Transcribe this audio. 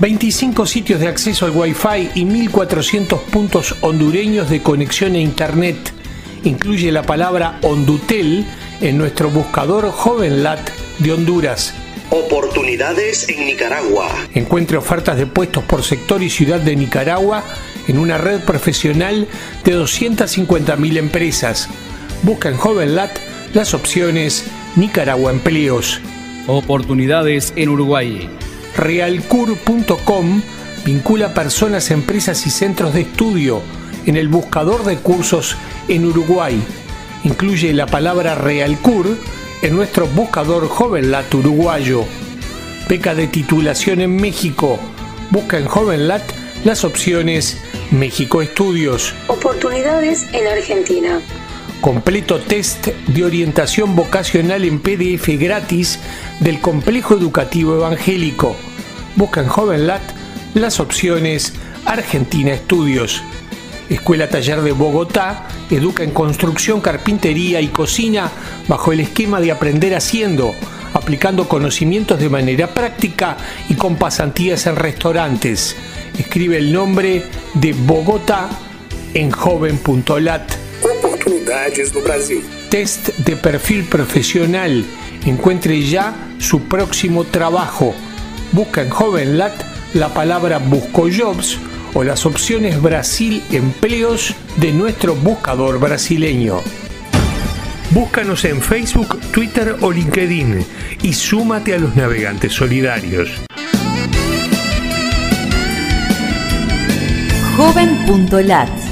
25 sitios de acceso al Wi-Fi y 1.400 puntos hondureños de conexión a Internet. Incluye la palabra Hondutel en nuestro buscador JovenLat de Honduras. Oportunidades en Nicaragua. Encuentre ofertas de puestos por sector y ciudad de Nicaragua en una red profesional de 250.000 empresas. Busca en JovenLat las opciones Nicaragua Empleos. Oportunidades en Uruguay realcur.com vincula personas, empresas y centros de estudio en el buscador de cursos en Uruguay. Incluye la palabra Realcur en nuestro buscador JovenLat uruguayo. Beca de titulación en México. Busca en JovenLat las opciones México Estudios. Oportunidades en Argentina. Completo test de orientación vocacional en PDF gratis del Complejo Educativo Evangélico. Busca en JovenLat las opciones Argentina Estudios. Escuela Taller de Bogotá educa en construcción, carpintería y cocina bajo el esquema de aprender haciendo, aplicando conocimientos de manera práctica y con pasantías en restaurantes. Escribe el nombre de Bogotá en joven.lat. Oportunidades no Brasil. Test de perfil profesional. Encuentre ya su próximo trabajo. Busca en JovenLat la palabra Busco Jobs o las opciones Brasil Empleos de nuestro buscador brasileño. Búscanos en Facebook, Twitter o LinkedIn y súmate a los navegantes solidarios. Joven.lat